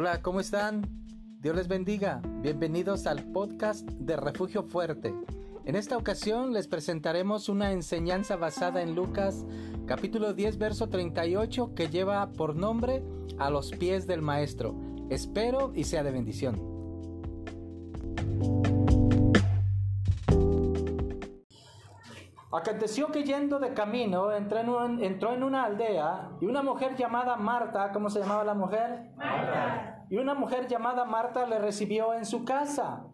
Hola, ¿cómo están? Dios les bendiga. Bienvenidos al podcast de Refugio Fuerte. En esta ocasión les presentaremos una enseñanza basada en Lucas capítulo 10 verso 38 que lleva por nombre a los pies del Maestro. Espero y sea de bendición. Aconteció que yendo de camino entró en, entró en, una aldea y una mujer llamada Marta, ¿cómo se llamaba la mujer? Marta. Y una mujer llamada Marta le recibió en su casa.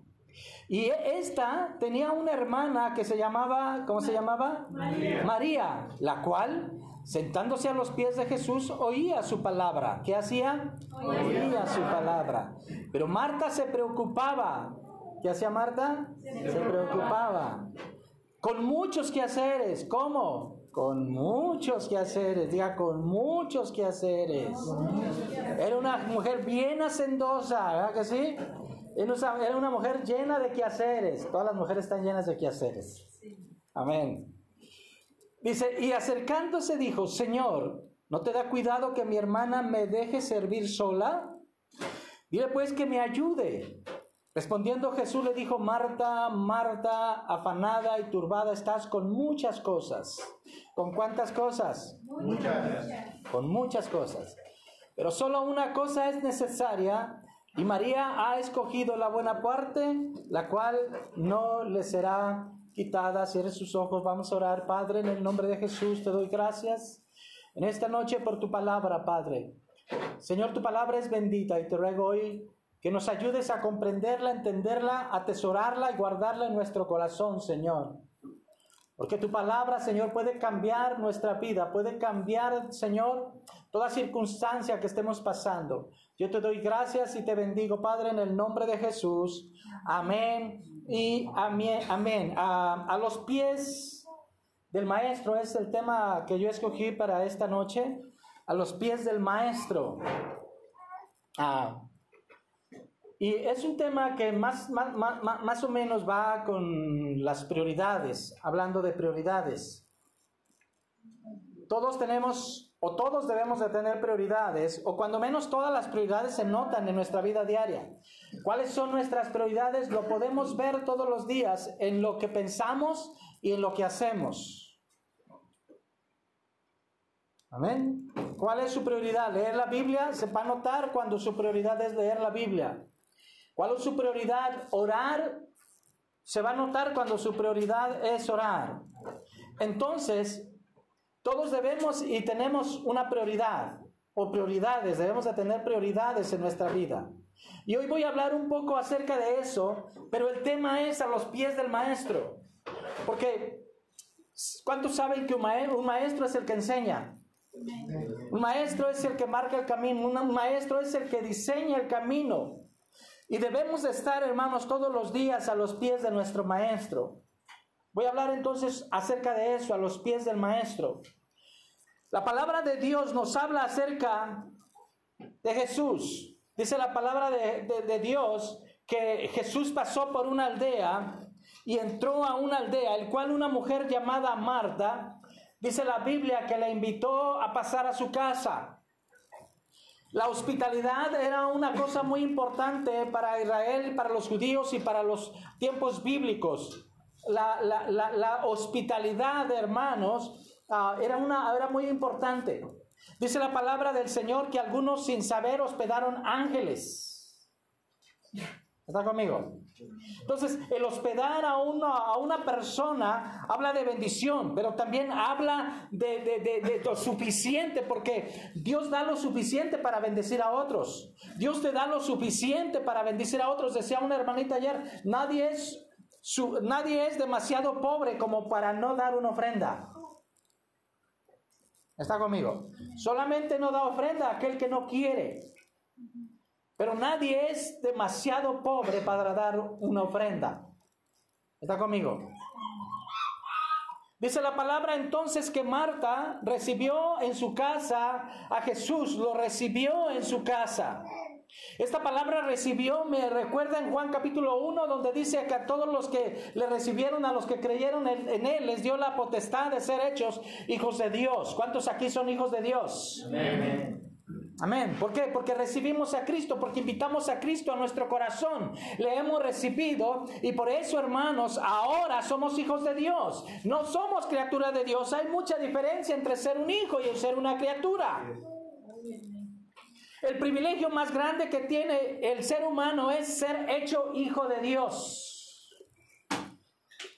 Y esta tenía una hermana que se llamaba, ¿cómo se llamaba? María. María, la cual, sentándose a los pies de Jesús, oía su palabra. ¿Qué hacía? Oía, su palabra. Pero Marta se preocupaba. ¿Qué hacía Marta? Se preocupaba con muchos quehaceres. ¿Cómo? Con muchos quehaceres. Diga, con muchos quehaceres. Era una mujer bien hacendosa, ¿verdad que sí? Era una mujer llena de quehaceres. Todas las mujeres están llenas de quehaceres. Amén. Dice, y acercándose dijo, Señor, ¿no te da cuidado que mi hermana me deje servir sola? Dile pues que me ayude. Respondiendo Jesús le dijo, Marta, Marta, afanada y turbada estás con muchas cosas. ¿Con cuántas cosas? Muchas. Con muchas cosas. Pero solo una cosa es necesaria y María ha escogido la buena parte, la cual no le será quitada. Cierre sus ojos, vamos a orar. Padre, en el nombre de Jesús te doy gracias en esta noche por tu palabra, Padre. Señor, tu palabra es bendita y te ruego hoy que nos ayudes a comprenderla, entenderla, atesorarla y guardarla en nuestro corazón, Señor. Porque tu palabra, Señor, puede cambiar nuestra vida, puede cambiar, Señor, toda circunstancia que estemos pasando. Yo te doy gracias y te bendigo, Padre, en el nombre de Jesús. Amén y amén. amén. A, los pies del Maestro es el tema que yo escogí para esta noche. A los pies del Maestro. Ah, y es un tema que más, más, más, más, o menos va con las prioridades, hablando de prioridades. Todos tenemos, o todos debemos de tener prioridades, o cuando menos todas las prioridades se notan en nuestra vida diaria. ¿Cuáles son nuestras prioridades? Lo podemos ver todos los días en lo que pensamos y en lo que hacemos. Amén. ¿Cuál es su prioridad? ¿Leer la Biblia? Se va a notar cuando su prioridad es leer la Biblia. ¿Cuál es su prioridad? Orar. Se va a notar cuando su prioridad es orar. Entonces, todos debemos y tenemos una prioridad o prioridades, debemos de tener prioridades en nuestra vida. Y hoy voy a hablar un poco acerca de eso, pero el tema es a los pies del maestro. Porque, ¿cuántos saben que un maestro, es el que enseña? Un maestro es el que marca el camino, un maestro es el que diseña el camino. Y debemos de estar, hermanos, todos los días a los pies de nuestro Maestro. Voy a hablar entonces acerca de eso, a los pies del Maestro. La palabra de Dios nos habla acerca de Jesús. Dice la palabra de, Dios que Jesús pasó por una aldea y entró a una aldea, el cual una mujer llamada Marta, dice la Biblia que la invitó a pasar a su casa. La hospitalidad era una cosa muy importante para Israel, para los judíos y para los tiempos bíblicos. La, hospitalidad, hermanos, ah, era, una, era muy importante. Dice la palabra del Señor que algunos sin saber hospedaron ángeles. ¿Está conmigo? Entonces, el hospedar a una, a una persona habla de bendición, pero también habla de, de, lo suficiente, porque Dios da lo suficiente para bendecir a otros. Dios te da lo suficiente para bendecir a otros. Decía una hermanita ayer, nadie es, su, nadie es demasiado pobre como para no dar una ofrenda. ¿Está conmigo? Solamente no da ofrenda a aquel que no quiere. Pero nadie es demasiado pobre para dar una ofrenda. ¿Está conmigo? Dice la palabra entonces que Marta recibió en su casa a Jesús, lo recibió en su casa. Esta palabra recibió me recuerda en Juan capítulo 1 donde dice que a todos los que le recibieron, a los que creyeron en, él, les dio la potestad de ser hechos hijos de Dios. ¿Cuántos aquí son hijos de Dios? Amén. Amén. ¿Por qué? Porque recibimos a Cristo, porque invitamos a Cristo a nuestro corazón. Le hemos recibido y por eso, hermanos, ahora somos hijos de Dios. No somos criaturas de Dios. Hay mucha diferencia entre ser un hijo y ser una criatura. El privilegio más grande que tiene el ser humano es ser hecho hijo de Dios.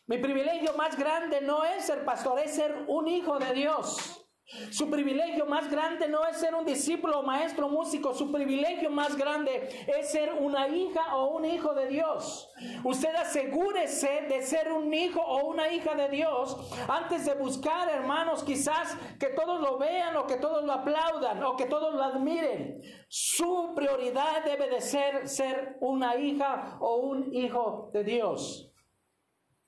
Mi privilegio más grande no es ser pastor, es ser un hijo de Dios. Su privilegio más grande no es ser un discípulo, maestro, músico. Su privilegio más grande es ser una hija o un hijo de Dios. Usted asegúrese de ser un hijo o una hija de Dios antes de buscar, hermanos, quizás que todos lo vean o que todos lo aplaudan o que todos lo admiren. Su prioridad debe de ser ser una hija o un hijo de Dios.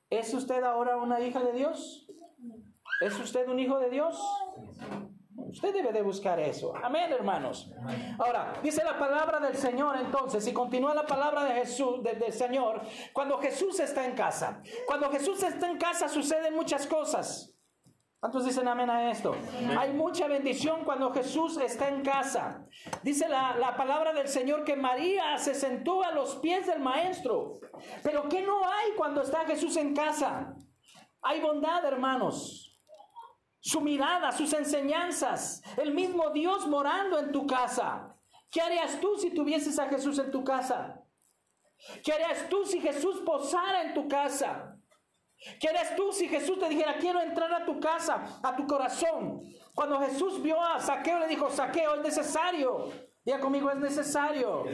¿Es usted ahora una hija de Dios? ¿Es usted un hijo de Dios? Usted debe de buscar eso. Amén, hermanos. Ahora, dice la palabra del Señor entonces, y continúa la palabra de Jesús, del Señor, cuando Jesús está en casa. Cuando Jesús está en casa suceden muchas cosas. ¿Cuántos dicen amén a esto? Hay mucha bendición cuando Jesús está en casa. Dice la, la, palabra del Señor que María se sentó a los pies del Maestro. Pero ¿qué no hay cuando está Jesús en casa? Hay bondad, hermanos su mirada, sus enseñanzas, el mismo Dios morando en tu casa. ¿Qué harías tú si tuvieses a Jesús en tu casa? ¿Qué harías tú si Jesús posara en tu casa? ¿Qué harías tú si Jesús te dijera, quiero entrar a tu casa, a tu corazón? Cuando Jesús vio a Saqueo, le dijo, Saqueo, es necesario ya conmigo, es necesario.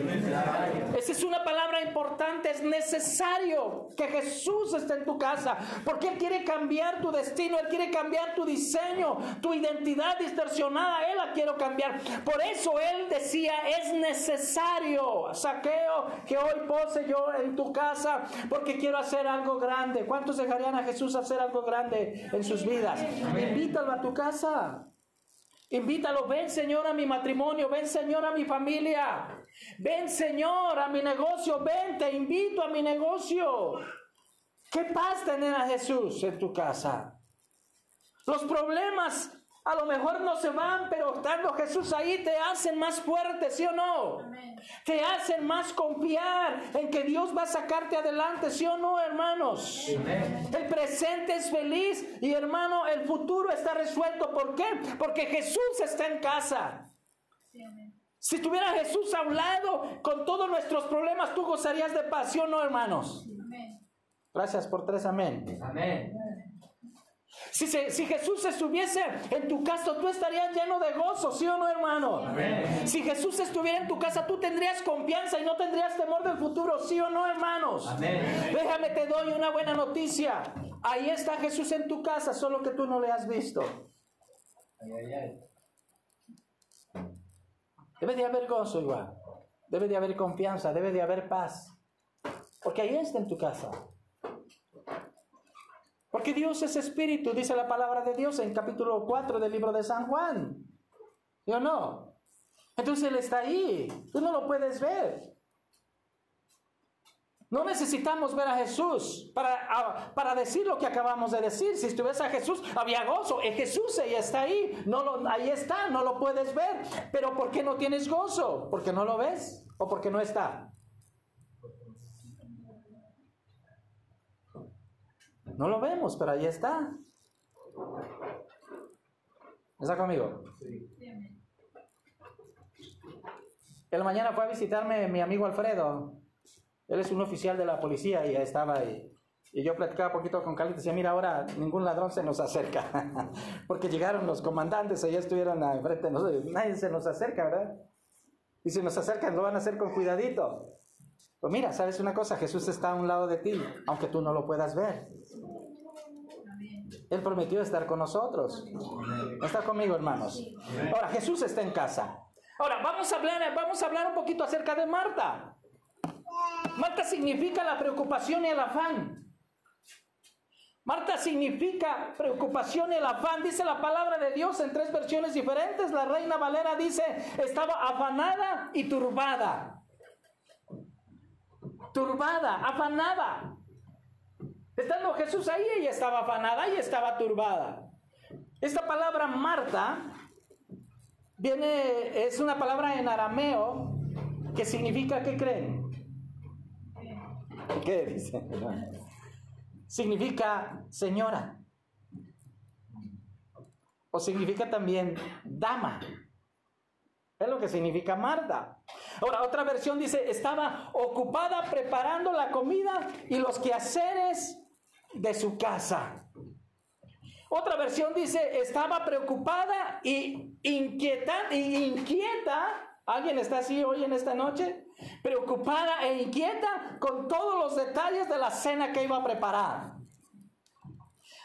Esa es una palabra importante, es necesario que Jesús esté en tu casa, porque Él quiere cambiar tu destino, Él quiere cambiar tu diseño, tu identidad distorsionada, Él la quiere cambiar. Por eso Él decía, es necesario, saqueo, que hoy pose yo en tu casa, porque quiero hacer algo grande. ¿Cuántos dejarían a Jesús hacer algo grande en sus vidas? Invítalo a tu casa. Invítalo, ven Señor a mi matrimonio, ven Señor a mi familia, ven Señor a mi negocio, ven, te invito a mi negocio. ¿Qué paz tener a Jesús en tu casa? Los problemas a lo mejor no se van, pero estando Jesús ahí te hacen más fuerte, ¿sí o no? Te hacen más confiar en que Dios va a sacarte adelante, ¿sí o no, hermanos? El presente es feliz y hermano, el futuro está resuelto. ¿Por qué? Porque Jesús está en casa. Si tuviera Jesús a un lado con todos nuestros problemas, tú gozarías de paz, ¿sí o no, hermanos? Gracias por tres amén. Amén. Si, Jesús estuviese en tu casa, tú estarías lleno de gozo, ¿sí o no, hermano? Si Jesús estuviera en tu casa, tú tendrías confianza y no tendrías temor del futuro, ¿sí o no, hermanos? Déjame, te doy una buena noticia. Ahí está Jesús en tu casa, solo que tú no le has visto. Debe de haber gozo igual. Debe de haber confianza, debe de haber paz. Porque ahí está en tu casa. Porque Dios es espíritu, dice la palabra de Dios en capítulo 4 del libro de San Juan. ¿Sí o no? Entonces Él está ahí. Tú no lo puedes ver. No necesitamos ver a Jesús para, para decir lo que acabamos de decir. Si estuviese a Jesús, había gozo. En Jesús ella está ahí. No lo, ahí está, no lo puedes ver. Pero ¿por qué no tienes gozo? ¿Porque no lo ves? ¿O porque no está? No lo vemos, pero ahí está. ¿Está conmigo? Sí. El mañana fue a visitarme mi amigo Alfredo. Él es un oficial de la policía y estaba ahí. Y yo platicaba un poquito con Carlos y decía, mira, ahora ningún ladrón se nos acerca. Porque llegaron los comandantes, allá estuvieron enfrente de nosotros. Nadie se nos acerca, ¿verdad? Y si nos acercan, lo van a hacer con cuidadito. Pues mira, ¿sabes una cosa? Jesús está a un lado de ti, aunque tú no lo puedas ver. Él prometió estar con nosotros. ¿Está conmigo, hermanos? Ahora, Jesús está en casa. Ahora, vamos a hablar, vamos a hablar un poquito acerca de Marta. Marta significa la preocupación y el afán. Marta significa preocupación y el afán. Dice la palabra de Dios en tres versiones diferentes. La reina Valera dice, estaba afanada y turbada. Turbada, afanada. Estando Jesús ahí, ella estaba afanada y estaba turbada. Esta palabra Marta viene, es una palabra en arameo que significa, ¿qué creen? ¿Qué dice? Significa señora. O significa también dama. Es lo que significa Marta. Ahora, otra versión dice, estaba ocupada preparando la comida y los quehaceres de su casa. Otra versión dice, estaba preocupada y inquieta. ¿Alguien está así hoy en esta noche? Preocupada e inquieta con todos los detalles de la cena que iba a preparar.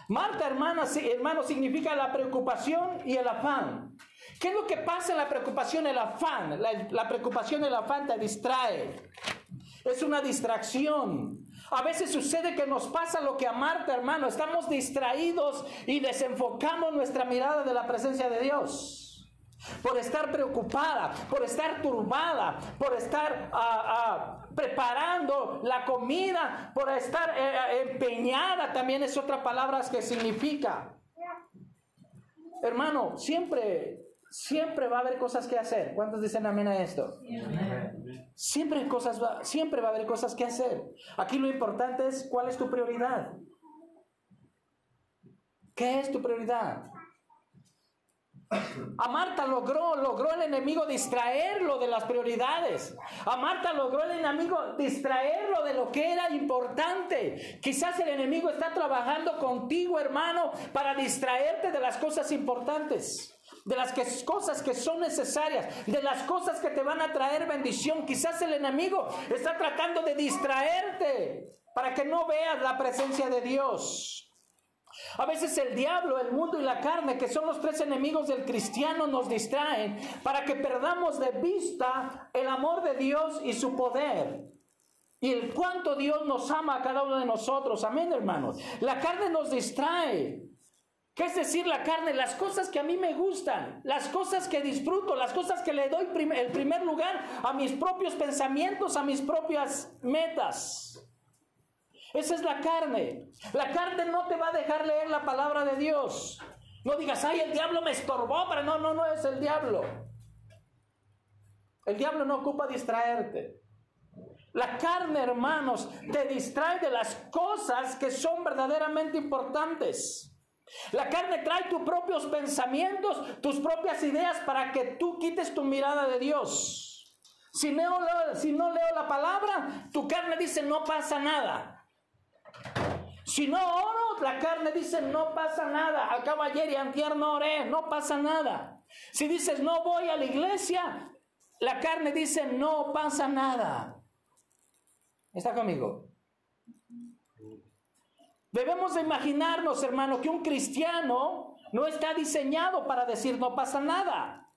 Marta, hermana, hermano, significa la preocupación y el afán. ¿Qué es lo que pasa en la preocupación el afán? La, preocupación el afán te distrae. Es una distracción. A veces sucede que nos pasa lo que a Marta, hermano, estamos distraídos y desenfocamos nuestra mirada de la presencia de Dios por estar preocupada, por estar turbada, por estar ah, ah, preparando la comida, por estar eh, eh, empeñada, también es otra palabra que significa. Hermano, siempre, siempre va a haber cosas que hacer. ¿Cuántos dicen amén a esto? Siempre, cosas siempre va a haber cosas que hacer. Aquí lo importante es cuál es tu prioridad. ¿Qué es tu prioridad? A Marta logró, logró el enemigo distraerlo de las prioridades. A Marta logró el enemigo distraerlo de lo que era importante. Quizás el enemigo está trabajando contigo, hermano, para distraerte de las cosas importantes de las cosas que son necesarias, de las cosas que te van a traer bendición. Quizás el enemigo está tratando de distraerte para que no veas la presencia de Dios. A veces el diablo, el mundo y la carne, que son los tres enemigos del cristiano, nos distraen para que perdamos de vista el amor de Dios y su poder. Y el cuánto Dios nos ama a cada uno de nosotros. Amén, hermanos. La carne nos distrae. ¿Qué es decir la carne? Las cosas que a mí me gustan, las cosas que disfruto, las cosas que le doy el primer lugar a mis propios pensamientos, a mis propias metas. Esa es la carne. La carne no te va a dejar leer la palabra de Dios. No digas, ay, el diablo me estorbó, pero no, no, no es el diablo. El diablo no ocupa distraerte. La carne, hermanos, te distrae de las cosas que son verdaderamente importantes. La carne trae tus propios pensamientos, tus propias ideas para que tú quites tu mirada de Dios. Si no, leo la palabra, tu carne dice no pasa nada. Si no oro, la carne dice, no pasa nada. Acabo ayer y antier no oré, no pasa nada. Si dices, no voy a la iglesia, la carne dice, no pasa nada. ¿Está conmigo? Debemos de imaginarnos, hermano, que un cristiano no está diseñado para decir no pasa nada.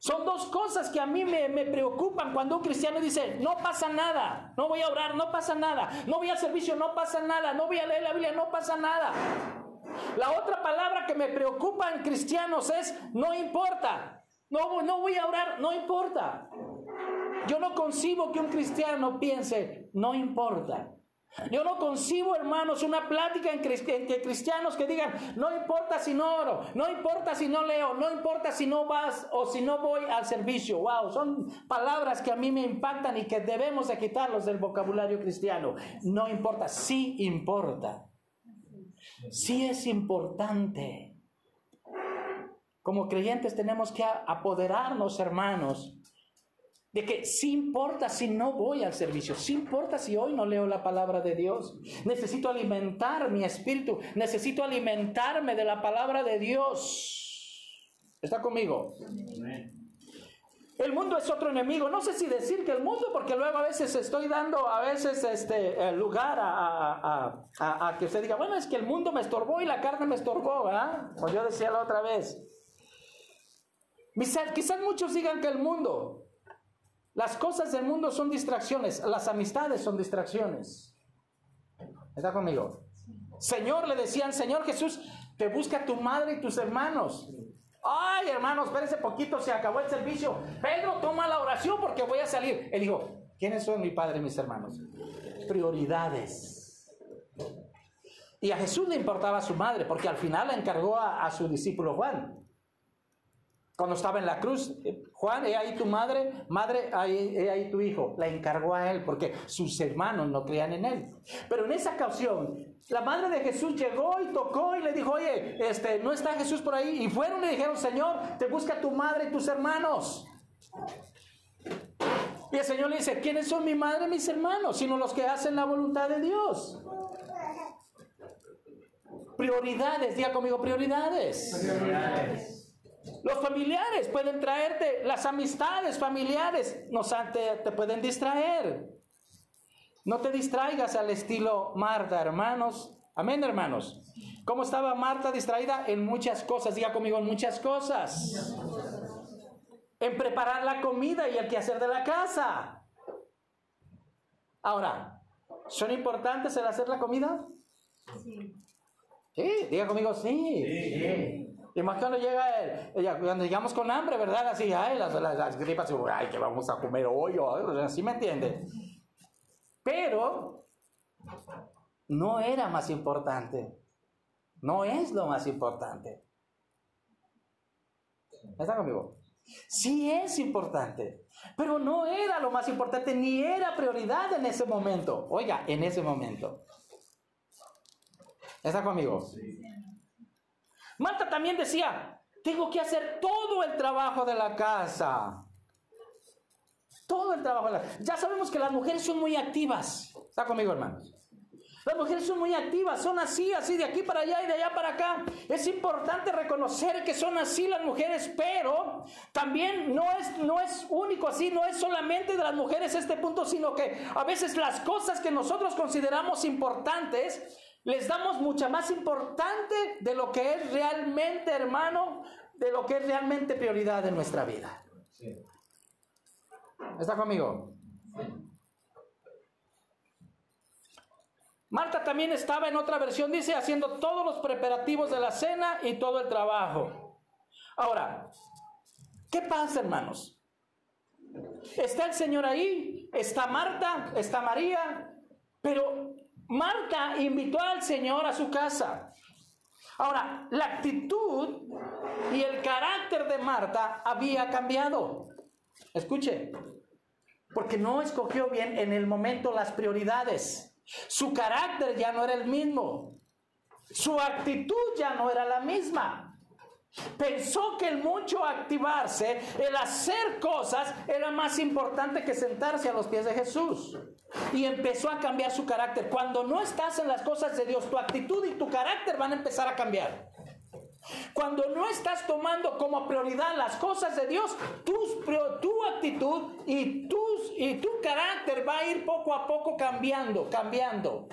Son dos cosas que a mí me, preocupan cuando un cristiano dice, no pasa nada, no voy a orar, no pasa nada, no voy al servicio, no pasa nada, no voy a leer la Biblia, no pasa nada. La otra palabra que me preocupa en cristianos es, no importa, no, no voy a orar, no importa. Yo no concibo que un cristiano piense, no importa. Yo no concibo, hermanos, una plática entre cristianos que digan, no importa si no oro, no importa si no leo, no importa si no vas o si no voy al servicio. Wow, son palabras que a mí me impactan y que debemos de quitarlos del vocabulario cristiano. No importa, sí importa. Sí es importante. Como creyentes tenemos que apoderarnos, hermanos, de que sí importa si no voy al servicio, sí importa si hoy no leo la palabra de Dios. Necesito alimentar mi espíritu, necesito alimentarme de la palabra de Dios. ¿Está conmigo? El mundo es otro enemigo. No sé si decir que el mundo, porque luego a veces estoy dando a veces este lugar a, que usted diga, bueno, es que el mundo me estorbó y la carne me estorbó, ¿verdad? Como yo decía la otra vez. Quizás muchos digan que el mundo, las cosas del mundo son distracciones, las amistades son distracciones. ¿Está conmigo? Señor, le decían, Señor Jesús, te busca tu madre y tus hermanos. Ay, hermanos, espérense poquito, se acabó el servicio. Pedro, toma la oración porque voy a salir. Él dijo, ¿quiénes son mi padre y mis hermanos? Prioridades. Y a Jesús le importaba a su madre, porque al final le encargó a, su discípulo Juan. Cuando estaba en la cruz, Juan, he ahí tu madre, madre, he ahí tu hijo. La encargó a él porque sus hermanos no creían en él. Pero en esa ocasión, la madre de Jesús llegó y tocó y le dijo, oye, este, no está Jesús por ahí. Y fueron y le dijeron, Señor, te busca tu madre y tus hermanos. Y el Señor le dice, ¿quiénes son mi madre y mis hermanos? Sino los que hacen la voluntad de Dios. Prioridades, diga conmigo prioridades. Los familiares pueden traerte, las amistades familiares nos te, te pueden distraer. No te distraigas al estilo Marta, hermanos. Amén, hermanos. ¿Cómo estaba Marta distraída? En muchas cosas. Diga conmigo, en muchas cosas en preparar la comida y el quehacer de la casa. Ahora, ¿son importantes el hacer la comida? Sí. Sí, diga conmigo, sí. sí. Y más cuando llega el, cuando llegamos con hambre, ¿verdad? Así, ay, las, las, gripas, ay, que vamos a comer hoy, así me entiende. Pero no era más importante. No es lo más importante. ¿Está conmigo? Sí es importante, pero no era lo más importante ni era prioridad en ese momento. Oiga, en ese momento. ¿Está conmigo? Marta también decía, tengo que hacer todo el trabajo de la casa. Todo el trabajo de la. Ya sabemos que las mujeres son muy activas. ¿Está conmigo, hermanos? Las mujeres son muy activas, son así, así de aquí para allá y de allá para acá. Es importante reconocer que son así las mujeres, pero también no es, no es único así, no es solamente de las mujeres este punto, sino que a veces las cosas que nosotros consideramos importantes, les damos mucha más importante de lo que es realmente, hermano, de lo que es realmente prioridad en nuestra vida. ¿Está conmigo? Marta también estaba en otra versión, dice, haciendo todos los preparativos de la cena y todo el trabajo. Ahora, ¿qué pasa, hermanos? Está el Señor ahí, está Marta, está María, pero Marta invitó al Señor a su casa. Ahora, la actitud y el carácter de Marta había cambiado. Escuche, porque no escogió bien en el momento las prioridades. Su carácter ya no era el mismo. Su actitud ya no era la misma. Pensó que el mucho activarse, el hacer cosas, era más importante que sentarse a los pies de Jesús. Y empezó a cambiar su carácter. Cuando no estás en las cosas de Dios, tu actitud y tu carácter van a empezar a cambiar. Cuando no estás tomando como prioridad las cosas de Dios, tu actitud y, tus, y tu carácter va a ir poco a poco cambiando, cambiando.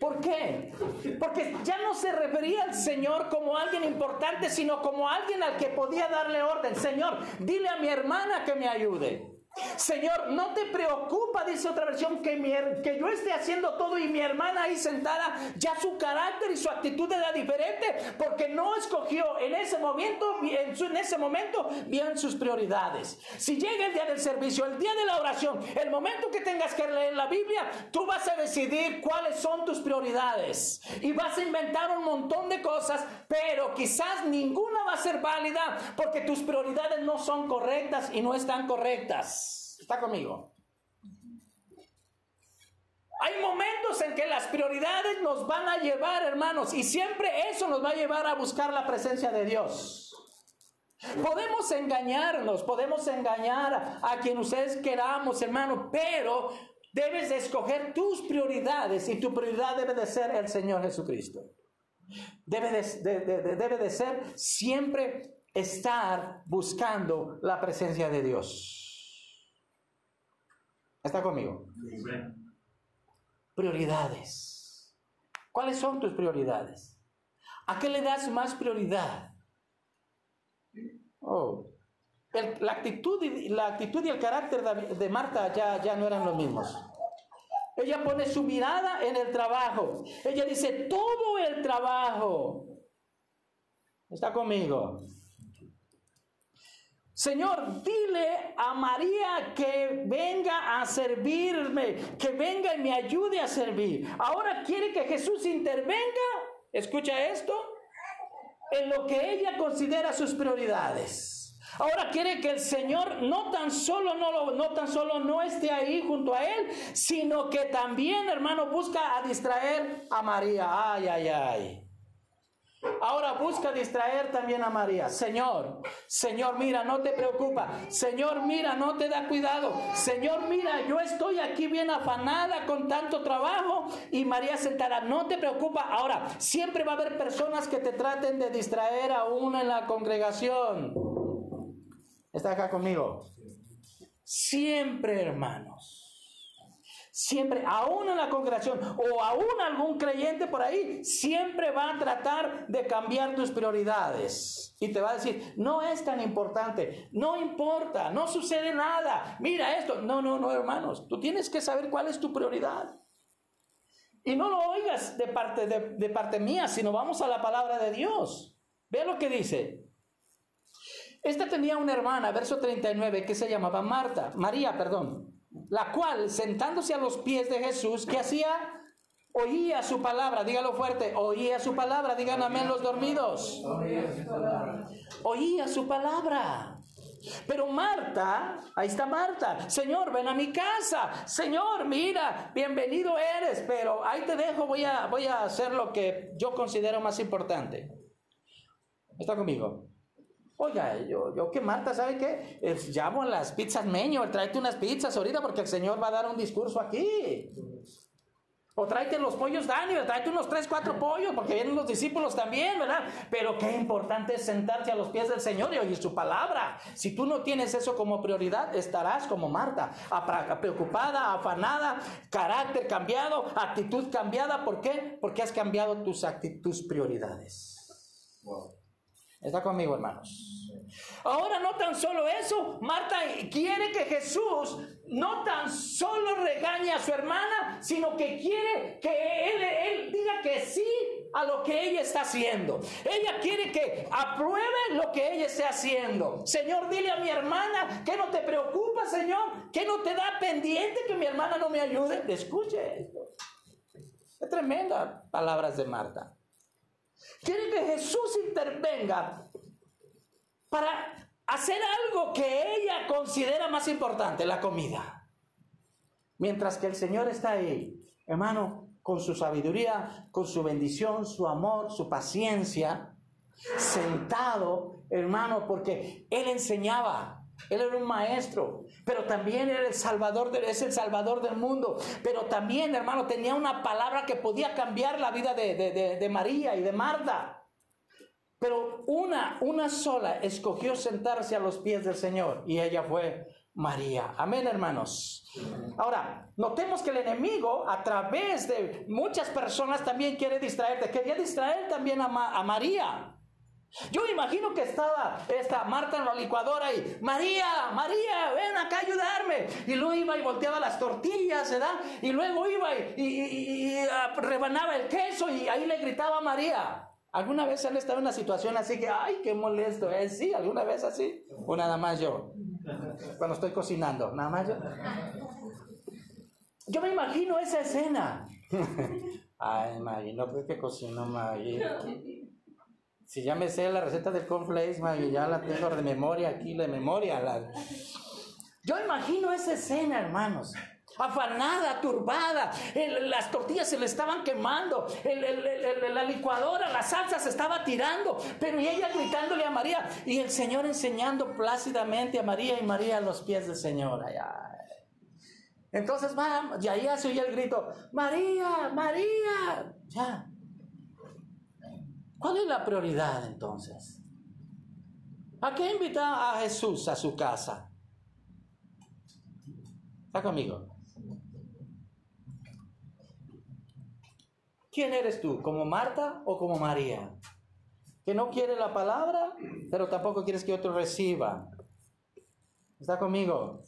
¿Por qué? Porque ya no se refería al Señor como alguien importante, sino como alguien al que podía darle orden. Señor, dile a mi hermana que me ayude. Señor, no te preocupa, dice otra versión, que, que yo esté haciendo todo y mi hermana ahí sentada, ya su carácter y su actitud era diferente, porque no escogió en ese momento, en, en ese momento, bien sus prioridades. Si llega el día del servicio, el día de la oración, el momento que tengas que leer la Biblia, tú vas a decidir cuáles son tus prioridades y vas a inventar un montón de cosas, pero quizás ninguna va a ser válida porque tus prioridades no son correctas y no están correctas. ¿Está conmigo? Hay momentos en que las prioridades nos van a llevar, hermanos, y siempre eso nos va a llevar a buscar la presencia de Dios. Podemos engañarnos, podemos engañar a quien ustedes queramos, hermano, pero debes de escoger tus prioridades y tu prioridad debe de ser el Señor Jesucristo. Debe de, debe de ser siempre estar buscando la presencia de Dios. ¿Está conmigo? Prioridades. ¿Cuáles son tus prioridades? ¿A qué le das más prioridad? Oh, la, actitud y, la actitud y el carácter de, Marta ya, ya no eran los mismos. Ella pone su mirada en el trabajo. Ella dice, todo el trabajo. ¿Está conmigo? Señor, dile a María que venga a servirme, que venga y me ayude a servir. Ahora quiere que Jesús intervenga, escucha esto, en lo que ella considera sus prioridades. Ahora quiere que el Señor no tan solo no, esté ahí junto a él, sino que también, hermano, busca a distraer a María. Ay, ay, ay. Ahora busca distraer también a María. Señor, Señor, mira, no te preocupa. Señor, mira, no te da cuidado. Señor, mira, yo estoy aquí bien afanada con tanto trabajo y María sentará. No te preocupa. Ahora, siempre va a haber personas que te traten de distraer aún en la congregación. ¿Está acá conmigo? Siempre, hermanos. Siempre, aún en la congregación o aún algún creyente por ahí, siempre va a tratar de cambiar tus prioridades. Y te va a decir, no es tan importante, no importa, no sucede nada, mira esto. No, no, no, hermanos, tú tienes que saber cuál es tu prioridad. Y no lo oigas de parte, de, parte mía, sino vamos a la palabra de Dios. Ve lo que dice. Esta tenía una hermana, verso 39, que se llamaba Marta, María, perdón la cual, sentándose a los pies de Jesús, ¿qué hacía? Oía su palabra, dígalo fuerte, oía su palabra, digan amén los dormidos. Oía su palabra. Pero Marta, ahí está Marta, Señor, ven a mi casa, Señor, mira, bienvenido eres, pero ahí te dejo, voy a, voy a hacer lo que yo considero más importante. ¿Está conmigo? Oiga, yo, yo que Marta, ¿sabe qué? llamo a las pizzas Meño, tráete unas pizzas ahorita porque el Señor va a dar un discurso aquí. O tráete los pollos Daniel, tráete unos tres, cuatro pollos, porque vienen los discípulos también, ¿verdad? Pero qué importante es sentarte a los pies del Señor y oír su palabra. Si tú no tienes eso como prioridad, estarás como Marta, preocupada, afanada, carácter cambiado, actitud cambiada. ¿Por qué? Porque has cambiado tus, tus prioridades. ¿Está conmigo, hermanos? Ahora no tan solo eso, Marta quiere que Jesús no tan solo regañe a su hermana, sino que quiere que él, diga que sí a lo que ella está haciendo. Ella quiere que apruebe lo que ella esté haciendo. Señor, dile a mi hermana que no te preocupa, Señor, que no te da pendiente que mi hermana no me ayude. Escuche esto. Es tremenda palabras de Marta. Quiere que Jesús intervenga para hacer algo que ella considera más importante, la comida. Mientras que el Señor está ahí, hermano, con su sabiduría, con su bendición, su amor, su paciencia, sentado, hermano, porque Él enseñaba, él era un maestro, pero también era el salvador es el salvador del mundo. Pero también, hermano, tenía una palabra que podía cambiar la vida de, de María y de Marta. Pero una, una sola escogió sentarse a los pies del Señor y ella fue María. Amén, hermanos. Ahora, notemos que el enemigo a través de muchas personas también quiere distraerte. Quería distraer también a, a María. Yo imagino que estaba esta Marta en la licuadora y María, María, ven acá a ayudarme. Y luego iba y volteaba las tortillas, ¿verdad? Y luego iba y, ah, rebanaba el queso y ahí le gritaba a María. ¿Alguna vez han estado en una situación así que, ay, qué molesto es? Sí, alguna vez así. O nada más yo. Cuando estoy cocinando, nada más yo. Yo me imagino esa escena. ay, Maggie, no creo que cocinó Maggie. Si ya me sé la receta del cornflakes, ya la tengo de memoria aquí, de memoria. Yo imagino esa escena, hermanos. Afanada, turbada, las tortillas se le estaban quemando, la licuadora, la salsa se estaba tirando, pero ella gritándole a María y el Señor enseñando plácidamente a María y María a los pies del Señor. Entonces, va, y ahí se oye el grito, María, María, ya, ¿Cuál es la prioridad entonces? ¿A qué invita a Jesús a su casa? ¿Está conmigo? ¿Quién eres tú? ¿Como Marta o como María? Que no quiere la palabra, pero tampoco quieres que otro reciba. ¿Está conmigo?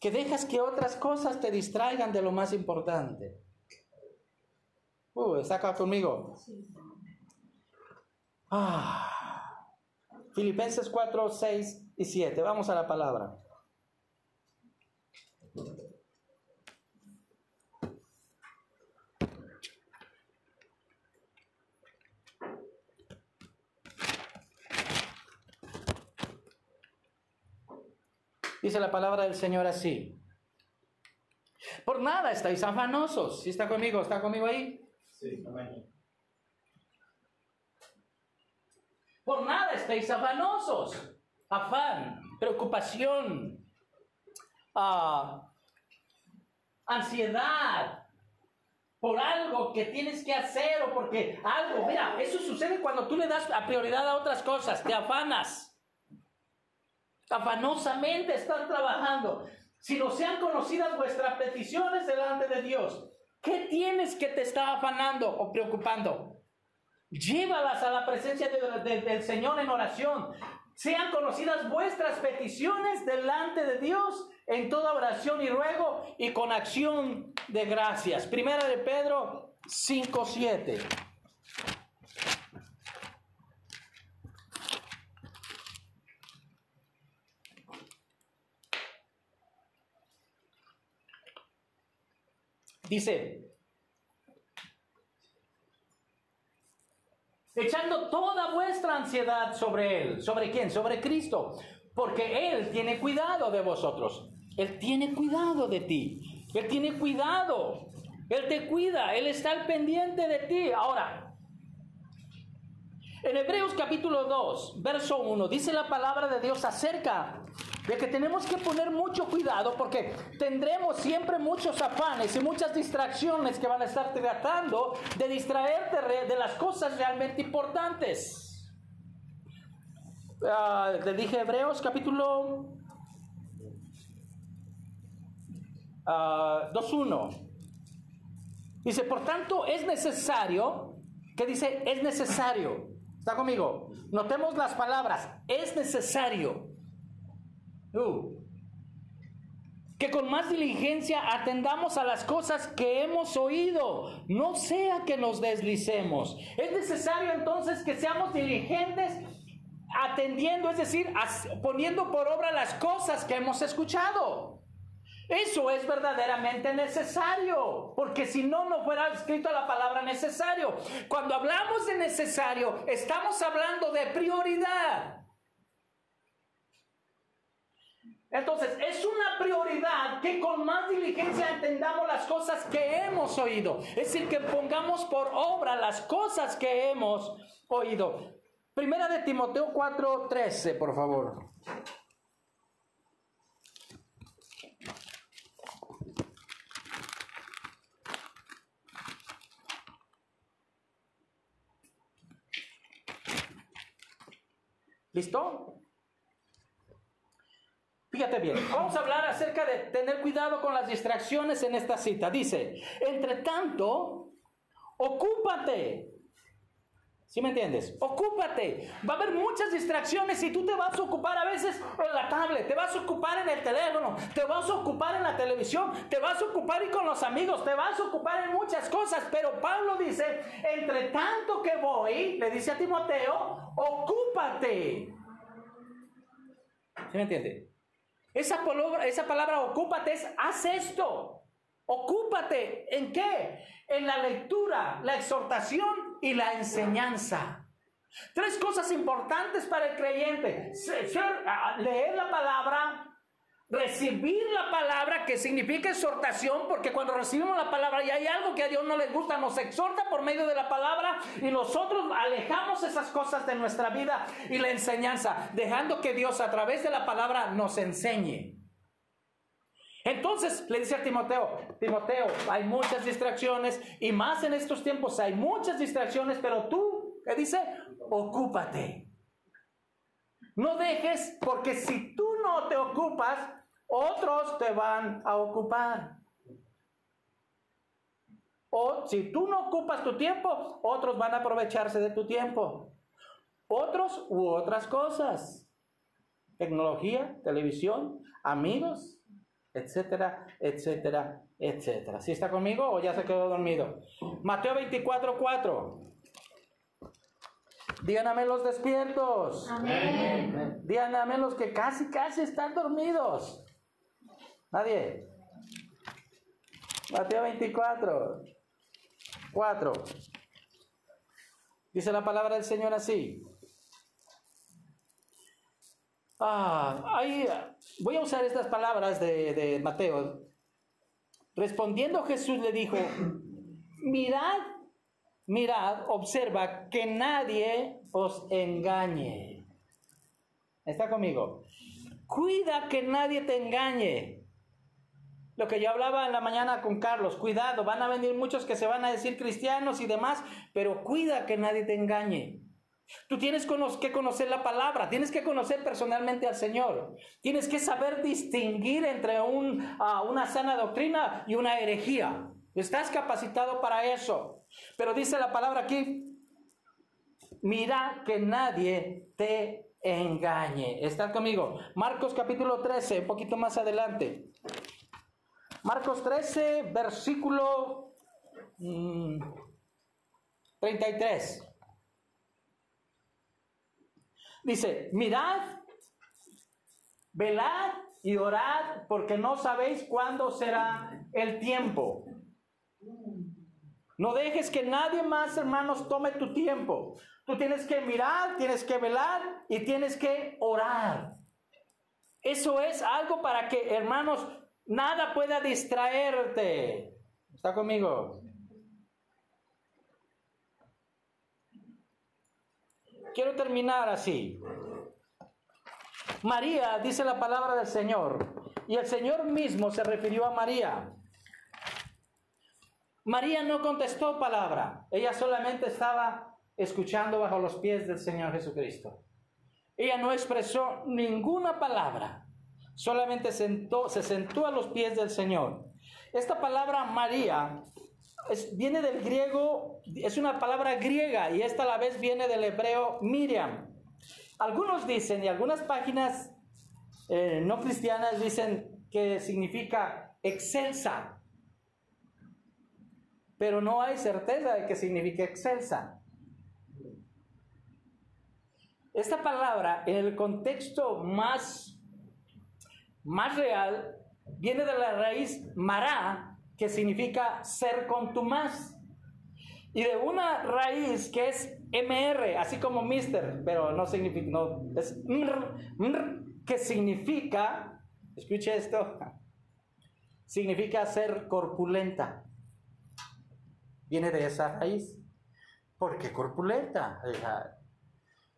Que dejas que otras cosas te distraigan de lo más importante. Uh, ¿Está acá conmigo? Ah. Filipenses 4, 6 y 7. Vamos a la palabra. Dice la palabra del Señor así. Por nada estáis afanosos. ¿Sí está conmigo? ¿Está conmigo ahí? Sí, Por nada estáis afanosos. Afán, preocupación, ah, ansiedad por algo que tienes que hacer o porque algo, mira, eso sucede cuando tú le das a prioridad a otras cosas, te afanas. Afanosamente están trabajando. Si no sean conocidas vuestras peticiones delante de Dios, ¿qué tienes que te está afanando o preocupando? Llévalas a la presencia del Señor en oración. Sean conocidas vuestras peticiones delante de Dios en toda oración y ruego y con acción de gracias. Primera de Pedro 5:7. Dice, echando toda vuestra ansiedad sobre Él. ¿Sobre quién? Sobre Cristo. Porque Él tiene cuidado de vosotros. Él tiene cuidado de ti. Él tiene cuidado. Él te cuida. Él está al pendiente de ti. Ahora, en Hebreos capítulo 2, verso 1, dice la palabra de Dios acerca de que tenemos que poner mucho cuidado porque tendremos siempre muchos afanes y muchas distracciones que van a estar tratando de distraerte de las cosas realmente importantes. Uh, le dije Hebreos capítulo 2.1. Ah, dice, por tanto es necesario, ¿qué dice? Es necesario. ¿Está conmigo? Notemos las palabras, es necesario que con más diligencia atendamos a las cosas que hemos oído, no sea que nos deslicemos. Es necesario entonces que seamos diligentes atendiendo, es decir, poniendo por obra las cosas que hemos escuchado. Eso es verdaderamente necesario, porque si no, no fuera escrito la palabra necesario. Cuando hablamos de necesario, estamos hablando de prioridad. Entonces, es una prioridad que con más diligencia entendamos las cosas que hemos oído. Es decir, que pongamos por obra las cosas que hemos oído. Primera de Timoteo 4:13, por favor. ¿Listo? Fíjate bien, vamos a hablar acerca de tener cuidado con las distracciones en esta cita. Dice, entre tanto, ocúpate. ¿Sí me entiendes? Ocúpate. Va a haber muchas distracciones y tú te vas a ocupar a veces en la tablet, te vas a ocupar en el teléfono, te vas a ocupar en la televisión, te vas a ocupar y con los amigos, te vas a ocupar en muchas cosas. Pero Pablo dice, entre tanto que voy, le dice a Timoteo, ocúpate. ¿Sí me entiende? Esa palabra, esa palabra ocúpate es haz esto. Ocúpate en qué? En la lectura, la exhortación y la enseñanza. Tres cosas importantes para el creyente. leer la palabra, recibir la palabra que significa exhortación, porque cuando recibimos la palabra y hay algo que a Dios no le gusta, nos exhorta por medio de la palabra y nosotros alejamos esas cosas de nuestra vida y la enseñanza, dejando que Dios a través de la palabra nos enseñe. Entonces le dice a Timoteo, Timoteo, hay muchas distracciones y más en estos tiempos hay muchas distracciones, pero tú, ¿qué dice? Ocúpate. No dejes, porque si tú te ocupas, otros te van a ocupar. O si tú no ocupas tu tiempo, otros van a aprovecharse de tu tiempo. Otros u otras cosas. Tecnología, televisión, amigos, etcétera, etcétera, etcétera. ¿Sí está conmigo o ya se quedó dormido? Mateo 24, 4. Digan amén los despiertos. Amén. Digan amén los que casi, casi están dormidos. Nadie. Mateo 24. 4. Dice la palabra del Señor así. Ah, ahí voy a usar estas palabras de, de Mateo. Respondiendo Jesús le dijo, mirad, mirad, observa que nadie os engañe. ¿Está conmigo? Cuida que nadie te engañe. Lo que yo hablaba en la mañana con Carlos, cuidado, van a venir muchos que se van a decir cristianos y demás, pero cuida que nadie te engañe. Tú tienes que conocer la palabra, tienes que conocer personalmente al Señor, tienes que saber distinguir entre ah, una sana doctrina y una herejía. Estás capacitado para eso. Pero dice la palabra aquí, mira que nadie te engañe. ¿Estás conmigo? Marcos capítulo 13, un poquito más adelante. Marcos 13, versículo 33. Mm, Dice, mirad, velad y orad porque no sabéis cuándo será el tiempo. No dejes que nadie más, hermanos, tome tu tiempo. Tú tienes que mirar, tienes que velar y tienes que orar. Eso es algo para que, hermanos, nada pueda distraerte. ¿Está conmigo? quiero terminar así. María dice la palabra del Señor y el Señor mismo se refirió a María. María no contestó palabra, ella solamente estaba escuchando bajo los pies del Señor Jesucristo. Ella no expresó ninguna palabra, solamente sentó, se sentó a los pies del Señor. Esta palabra María viene del griego, es una palabra griega y esta a la vez viene del hebreo Miriam. Algunos dicen, y algunas páginas eh, no cristianas dicen que significa excelsa, pero no hay certeza de que signifique excelsa. Esta palabra, en el contexto más, más real, viene de la raíz mará, que significa ser contumaz. Y de una raíz que es MR, así como Mister, pero no significa, no, es mr, que significa, escuche esto, significa ser corpulenta. Viene de esa raíz. ¿Por qué corpulenta?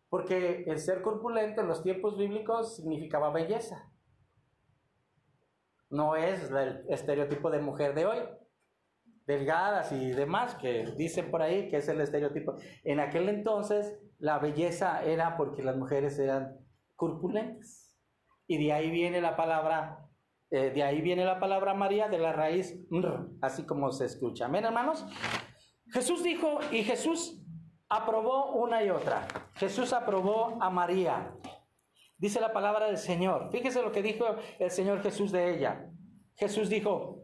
Porque el ser corpulento en los tiempos bíblicos significaba belleza no es el estereotipo de mujer de hoy, delgadas y demás, que dicen por ahí que es el estereotipo. En aquel entonces la belleza era porque las mujeres eran corpulentas. Y de ahí viene la palabra, eh, de ahí viene la palabra María, de la raíz así como se escucha. Amén, hermanos. Jesús dijo y Jesús aprobó una y otra. Jesús aprobó a María. Dice la palabra del Señor. Fíjese lo que dijo el Señor Jesús de ella. Jesús dijo,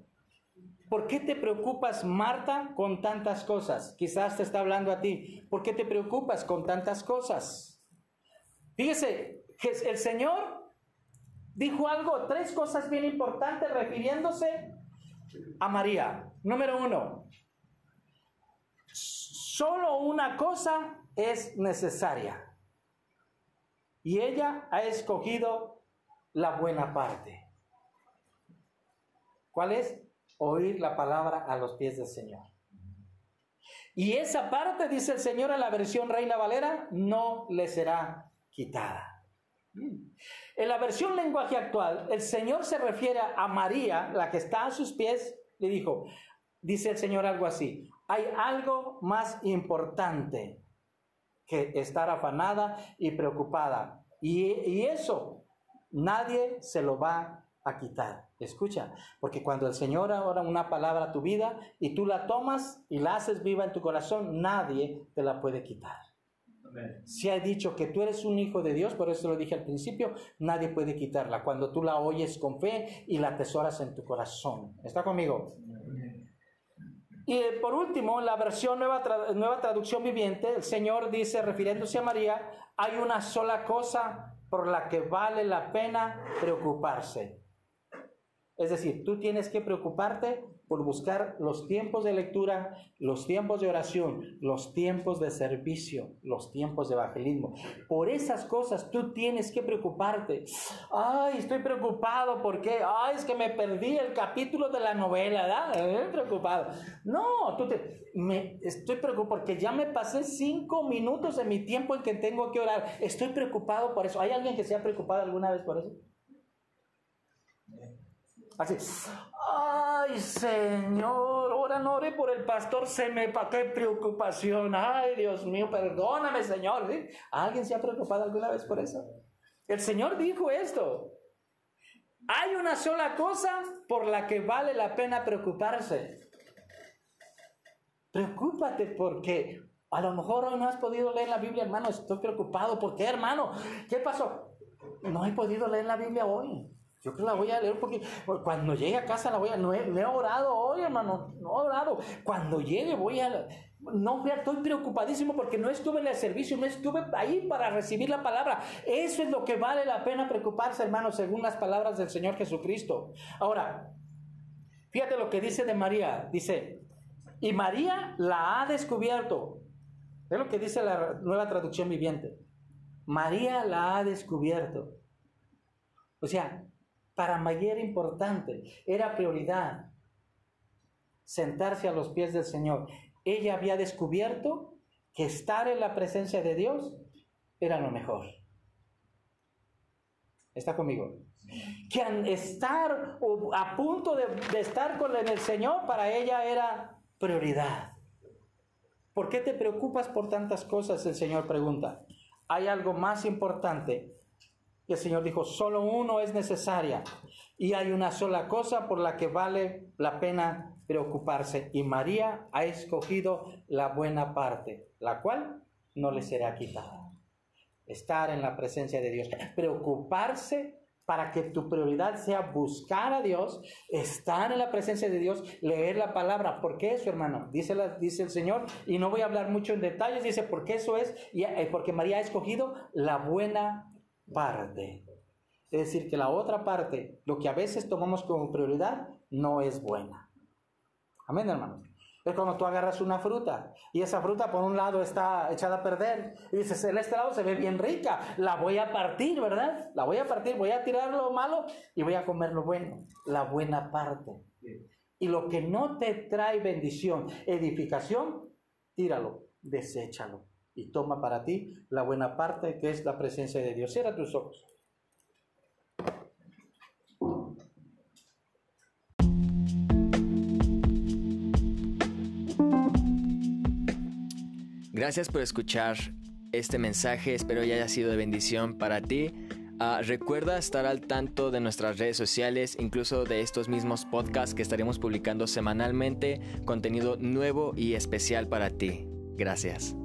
¿por qué te preocupas, Marta, con tantas cosas? Quizás te está hablando a ti. ¿Por qué te preocupas con tantas cosas? Fíjese, el Señor dijo algo, tres cosas bien importantes refiriéndose a María. Número uno, solo una cosa es necesaria y ella ha escogido la buena parte. ¿Cuál es? Oír la palabra a los pies del Señor. Y esa parte, dice el Señor en la versión Reina Valera, no le será quitada. En la versión lenguaje actual, el Señor se refiere a María, la que está a sus pies, le dijo, dice el Señor algo así, hay algo más importante que estar afanada y preocupada. Y, eso nadie se lo va a quitar. Escucha, porque cuando el Señor ahora una palabra a tu vida y tú la tomas y la haces viva en tu corazón, nadie te la puede quitar. Si ha dicho que tú eres un hijo de Dios, por eso lo dije al principio, nadie puede quitarla. Cuando tú la oyes con fe y la atesoras en tu corazón. ¿Está conmigo? Y eh, por último, la versión nueva, nueva traducción viviente, el Señor dice, refiriéndose a María, hay una sola cosa por la que vale la pena preocuparse. Es decir, tú tienes que preocuparte por buscar los tiempos de lectura, los tiempos de oración, los tiempos de servicio, los tiempos de evangelismo. Por esas cosas tú tienes que preocuparte. Ay, estoy preocupado porque, ay, es que me perdí el capítulo de la novela, ¿verdad? Estoy preocupado. No, tú te, me, estoy preocupado porque ya me pasé cinco minutos de mi tiempo en que tengo que orar. Estoy preocupado por eso. ¿Hay alguien que se ha preocupado alguna vez por eso? Así, ay Señor, ahora no oré por el pastor, se me pa' qué preocupación, ay Dios mío, perdóname Señor. ¿Alguien se ha preocupado alguna vez por eso? El Señor dijo esto. Hay una sola cosa por la que vale la pena preocuparse. Preocúpate porque a lo mejor hoy no has podido leer la Biblia, hermano. Estoy preocupado. ¿Por qué, hermano? ¿Qué pasó? No he podido leer la Biblia hoy. Yo creo que la voy a leer porque cuando llegue a casa la voy a... No he, orado hoy, hermano, no he orado. Cuando llegue voy a... No, estoy preocupadísimo porque no estuve en el servicio, no estuve ahí para recibir la palabra. Eso es lo que vale la pena preocuparse, hermano, según las palabras del Señor Jesucristo. Ahora, fíjate lo que dice de María. Dice, y María la ha descubierto. Es lo que dice la nueva traducción viviente. María la ha descubierto. O sea, para María importante, era prioridad sentarse a los pies del Señor. Ella había descubierto que estar en la presencia de Dios era lo mejor. ¿Está conmigo? Que estar a punto de, estar con el Señor para ella era prioridad. ¿Por qué te preocupas por tantas cosas? El Señor pregunta. Hay algo más importante y el Señor dijo, solo uno es necesaria. Y hay una sola cosa por la que vale la pena preocuparse. Y María ha escogido la buena parte, la cual no le será quitada. Estar en la presencia de Dios. Preocuparse para que tu prioridad sea buscar a Dios, estar en la presencia de Dios, leer la palabra. ¿Por qué eso, hermano? Dice, dice el Señor, y no voy a hablar mucho en detalles, dice, porque eso es, y, eh, porque María ha escogido la buena parte. Es decir, que la otra parte, lo que a veces tomamos como prioridad, no es buena. Amén, hermanos. Es cuando tú agarras una fruta y esa fruta por un lado está echada a perder y dices, en este lado se ve bien rica, la voy a partir, ¿verdad? La voy a partir, voy a tirar lo malo y voy a comer lo bueno, la buena parte. Y lo que no te trae bendición, edificación, tíralo, deséchalo y toma para ti la buena parte que es la presencia de Dios. Cierra tus ojos. Gracias por escuchar este mensaje, espero ya haya sido de bendición para ti. Ah, recuerda estar al tanto de nuestras redes sociales, incluso de estos mismos podcasts que estaremos publicando semanalmente, contenido nuevo y especial para ti. Gracias.